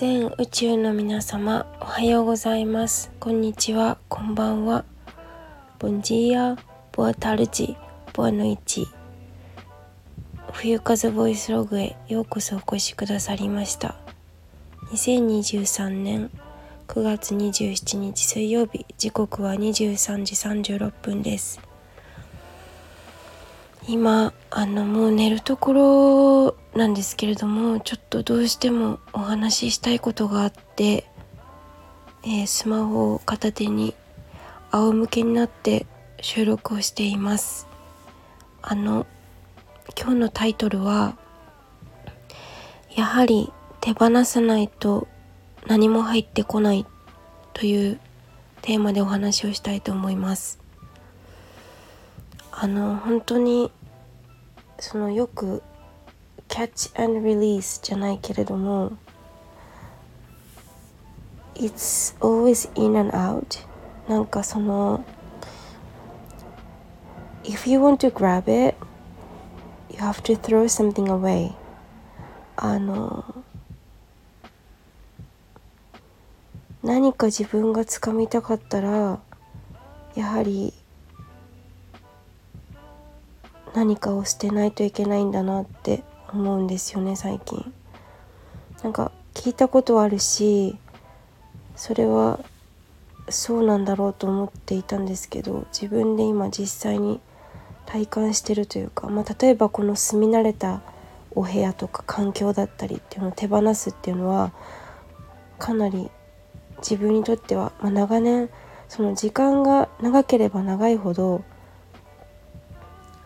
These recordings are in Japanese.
全宇宙の皆様おはようございます。こんにちは。こんばんは。ボンジーアボアタルジボアノイチ。冬風ボイスログへようこそお越しくださりました。2023年9月27日水曜日時刻は23時36分です。今あのもう寝るところなんですけれどもちょっとどうしてもお話ししたいことがあって、えー、スマホを片手に仰向けになって収録をしています。あの今日のタイトルはやはり手放さないと何も入ってこないというテーマでお話をしたいと思います。あの本当にそのよく catch and release じゃないけれども it's always in and out なんかその if you want to grab it you have to throw something away あの何か自分がつかみたかったらやはり何かを捨てないといけないんだなって思うんですよね最近。なんか聞いたことはあるしそれはそうなんだろうと思っていたんですけど自分で今実際に体感してるというか、まあ、例えばこの住み慣れたお部屋とか環境だったりっていうのを手放すっていうのはかなり自分にとっては、まあ、長年その時間が長ければ長いほど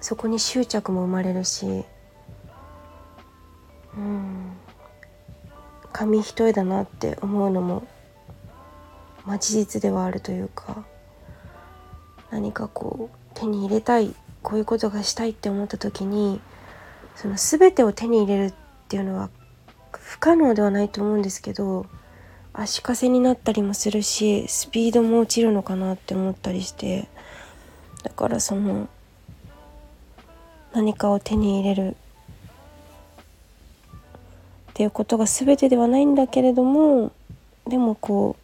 そこに執着も生まれるしうん。紙一重だなって思うのも、まあ、事実ではあるというか何かこう手に入れたいこういうことがしたいって思った時にその全てを手に入れるっていうのは不可能ではないと思うんですけど足かせになったりもするしスピードも落ちるのかなって思ったりしてだからその何かを手に入れるっていうことが全てではないんだけれどもでもこ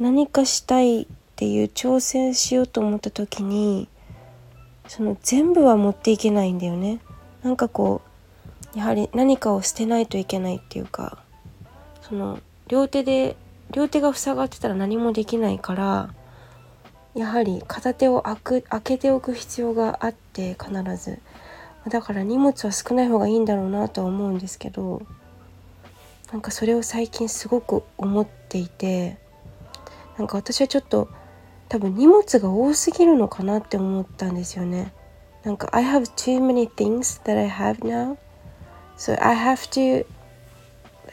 う何かしたいっていう挑戦しようと思った時にその全部は持っていけないんだよね。なんかこうやはり何かを捨てないといけないっていうかその両手で両手が塞がってたら何もできないからやはり片手を開く開けておく必要があって必ずだから荷物は少ない方がいいんだろうなとは思うんですけどなんかそれを最近すごく思っていてなんか私はちょっと多分荷物が多すぎるのかなって思ったんですよねなんか I have too many things that I have now so I have to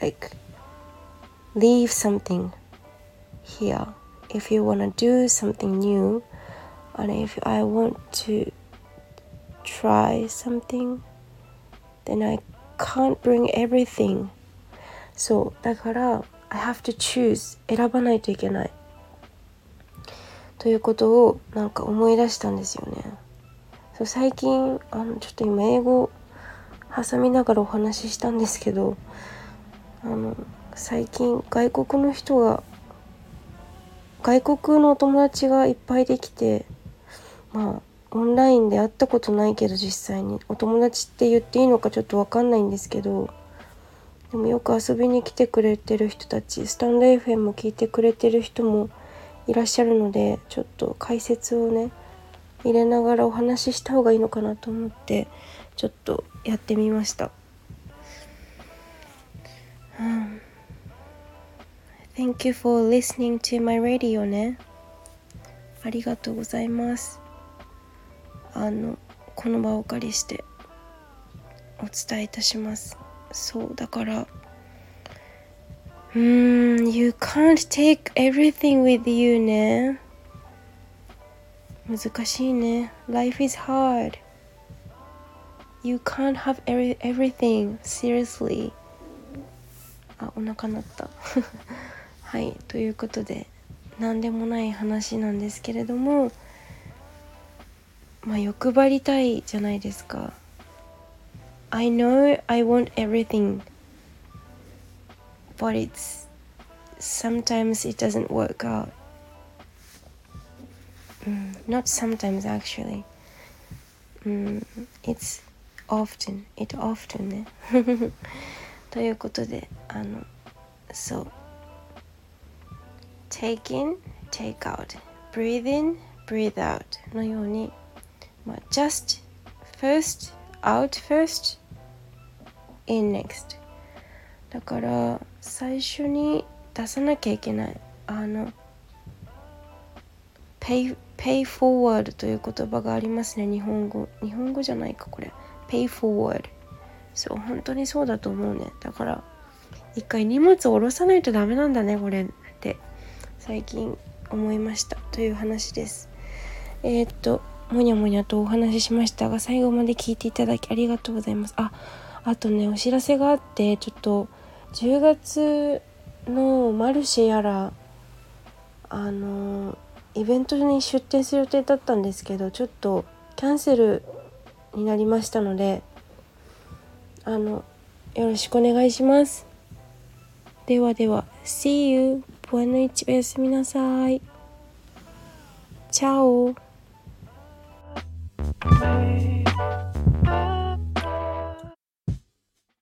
like leave something here if you want to do something new and if I want to try something then I can't bring everything そう。だから I have to choose 選ばないといけない。ということをなんか思い出したんですよね。そう最近あのちょっと今英語挟みながらお話ししたんですけどあの最近外国の人が外国のお友達がいっぱいできてまあオンラインで会ったことないけど実際に。お友達って言っていいのかちょっと分かんないんですけどでもよく遊びに来てくれてる人たちスタンド FM も聞いてくれてる人もいらっしゃるのでちょっと解説をね入れながらお話しした方がいいのかなと思ってちょっとやってみました。Thank you for listening to my radio ね。ありがとうございます。あのこの場をお借りしてお伝えいたしますそうだからうん You can't take everything with you ね難しいね Life is hard You can't have every, everything seriously あお腹鳴ったはいということで何でもない話なんですけれどもまあ欲張りたいじゃないですか I know I want everything but it's sometimes it doesn't work out mm, not sometimes actually mm, it's often it often ねということであのそう take in take out breathe in breathe out のように、まあ、just first out first in next. だから最初に出さなきゃいけない。あの pay, pay forward という言葉がありますね日本語。日本語じゃないかこれ。pay forward そう本当にそうだと思うね。だから一回荷物を下ろさないとダメなんだねこれって最近思いました。という話です。えー、っともにゃもにゃとお話ししましたが最後まで聞いていただきありがとうございます。ああとねお知らせがあってちょっと10月のマルシェやらあのイベントに出店する予定だったんですけどちょっとキャンセルになりましたのであのよろしくお願いします。ではでは See you ボエノイチおやすみなさい。チャオ。